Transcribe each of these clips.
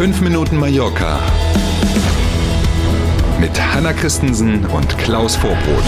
5 Minuten Mallorca mit Hanna Christensen und Klaus Vorbrot.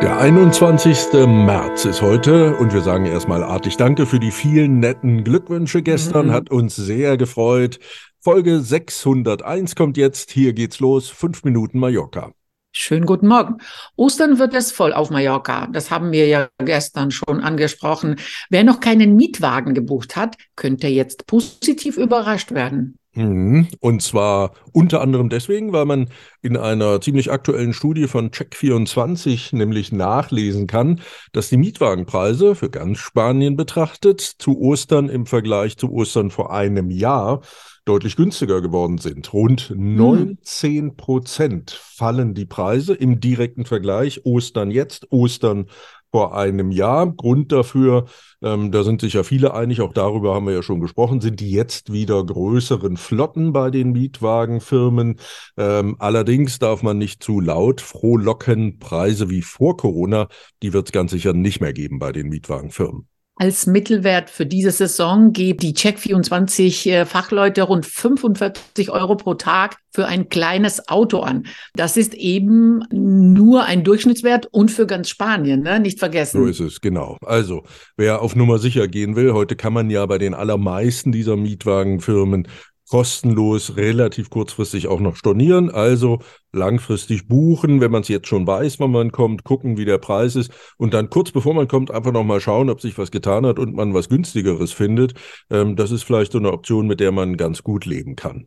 Der 21. März ist heute und wir sagen erstmal artig Danke für die vielen netten Glückwünsche gestern. Mhm. Hat uns sehr gefreut. Folge 601 kommt jetzt. Hier geht's los. 5 Minuten Mallorca. Schönen guten Morgen. Ostern wird es voll auf Mallorca. Das haben wir ja gestern schon angesprochen. Wer noch keinen Mietwagen gebucht hat, könnte jetzt positiv überrascht werden. Mhm. Und zwar unter anderem deswegen, weil man in einer ziemlich aktuellen Studie von Check24 nämlich nachlesen kann, dass die Mietwagenpreise für ganz Spanien betrachtet zu Ostern im Vergleich zu Ostern vor einem Jahr deutlich günstiger geworden sind. Rund 19 Prozent fallen die Preise im direkten Vergleich. Ostern jetzt, Ostern vor einem Jahr. Grund dafür, ähm, da sind sich ja viele einig, auch darüber haben wir ja schon gesprochen, sind die jetzt wieder größeren Flotten bei den Mietwagenfirmen. Ähm, allerdings darf man nicht zu laut frohlocken, Preise wie vor Corona, die wird es ganz sicher nicht mehr geben bei den Mietwagenfirmen. Als Mittelwert für diese Saison geben die Check24 äh, Fachleute rund 45 Euro pro Tag für ein kleines Auto an. Das ist eben nur ein Durchschnittswert und für ganz Spanien, ne? nicht vergessen. So ist es, genau. Also, wer auf Nummer sicher gehen will, heute kann man ja bei den allermeisten dieser Mietwagenfirmen kostenlos relativ kurzfristig auch noch stornieren. Also langfristig buchen, wenn man es jetzt schon weiß, wann man kommt, gucken, wie der Preis ist und dann kurz bevor man kommt, einfach nochmal schauen, ob sich was getan hat und man was günstigeres findet. Ähm, das ist vielleicht so eine Option, mit der man ganz gut leben kann.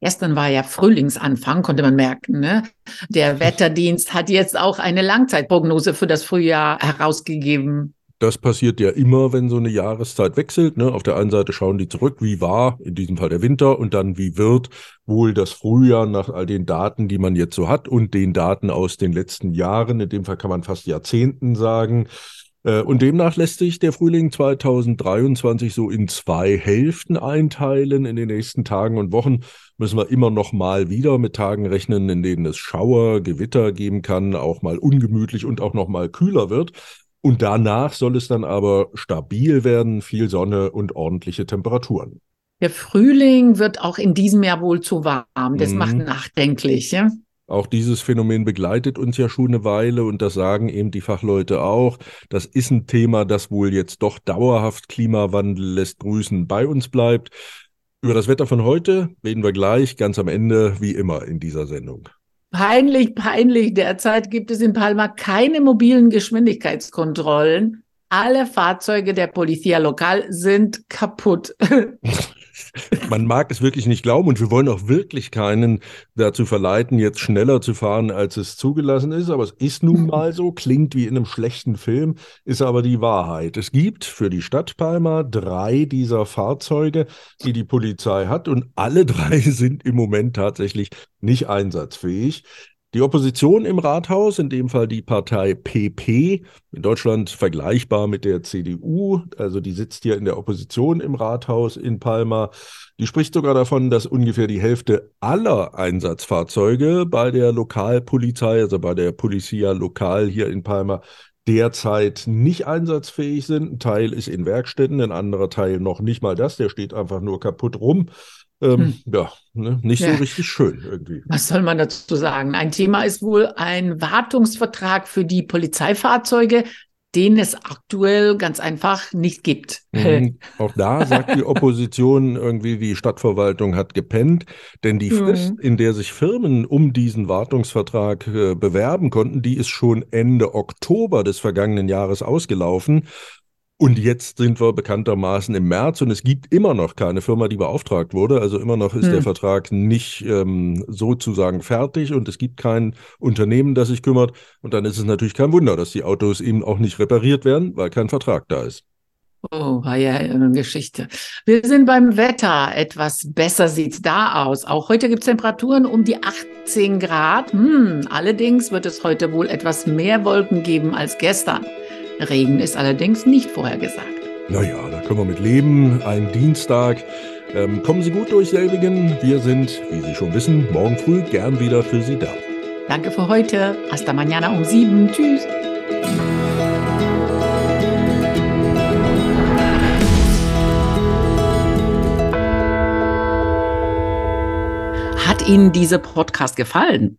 Gestern war ja Frühlingsanfang, konnte man merken. Ne? Der Wetterdienst hat jetzt auch eine Langzeitprognose für das Frühjahr herausgegeben. Das passiert ja immer, wenn so eine Jahreszeit wechselt. Ne? Auf der einen Seite schauen die zurück, wie war in diesem Fall der Winter und dann wie wird wohl das Frühjahr nach all den Daten, die man jetzt so hat und den Daten aus den letzten Jahren. In dem Fall kann man fast Jahrzehnten sagen. Äh, und demnach lässt sich der Frühling 2023 so in zwei Hälften einteilen. In den nächsten Tagen und Wochen müssen wir immer noch mal wieder mit Tagen rechnen, in denen es Schauer, Gewitter geben kann, auch mal ungemütlich und auch noch mal kühler wird. Und danach soll es dann aber stabil werden, viel Sonne und ordentliche Temperaturen. Der Frühling wird auch in diesem Jahr wohl zu warm. Das mhm. macht nachdenklich. Ja? Auch dieses Phänomen begleitet uns ja schon eine Weile und das sagen eben die Fachleute auch. Das ist ein Thema, das wohl jetzt doch dauerhaft Klimawandel lässt grüßen bei uns bleibt. Über das Wetter von heute reden wir gleich ganz am Ende, wie immer in dieser Sendung. Peinlich, peinlich. Derzeit gibt es in Palma keine mobilen Geschwindigkeitskontrollen. Alle Fahrzeuge der Polizia Lokal sind kaputt. Man mag es wirklich nicht glauben und wir wollen auch wirklich keinen dazu verleiten, jetzt schneller zu fahren, als es zugelassen ist. Aber es ist nun mal so, klingt wie in einem schlechten Film, ist aber die Wahrheit. Es gibt für die Stadt Palma drei dieser Fahrzeuge, die die Polizei hat und alle drei sind im Moment tatsächlich nicht einsatzfähig. Die Opposition im Rathaus, in dem Fall die Partei PP, in Deutschland vergleichbar mit der CDU, also die sitzt hier in der Opposition im Rathaus in Palma, die spricht sogar davon, dass ungefähr die Hälfte aller Einsatzfahrzeuge bei der Lokalpolizei, also bei der Policia Lokal hier in Palma, derzeit nicht einsatzfähig sind. Ein Teil ist in Werkstätten, ein anderer Teil noch nicht mal das, der steht einfach nur kaputt rum. Ähm, hm. Ja, ne? nicht ja. so richtig schön irgendwie. Was soll man dazu sagen? Ein Thema ist wohl ein Wartungsvertrag für die Polizeifahrzeuge, den es aktuell ganz einfach nicht gibt. Mhm. Auch da sagt die Opposition irgendwie, die Stadtverwaltung hat gepennt, denn die Frist, mhm. in der sich Firmen um diesen Wartungsvertrag äh, bewerben konnten, die ist schon Ende Oktober des vergangenen Jahres ausgelaufen. Und jetzt sind wir bekanntermaßen im März und es gibt immer noch keine Firma, die beauftragt wurde. Also immer noch ist hm. der Vertrag nicht ähm, sozusagen fertig und es gibt kein Unternehmen, das sich kümmert. Und dann ist es natürlich kein Wunder, dass die Autos eben auch nicht repariert werden, weil kein Vertrag da ist. Oh, war ja eine Geschichte. Wir sind beim Wetter. Etwas besser sieht es da aus. Auch heute gibt es Temperaturen um die 18 Grad. Hm, allerdings wird es heute wohl etwas mehr Wolken geben als gestern. Regen ist allerdings nicht vorhergesagt. Naja, da können wir mit leben. Ein Dienstag. Ähm, kommen Sie gut durch Selbigen. Wir sind, wie Sie schon wissen, morgen früh gern wieder für Sie da. Danke für heute. Hasta mañana um sieben. Tschüss. Hat Ihnen dieser Podcast gefallen?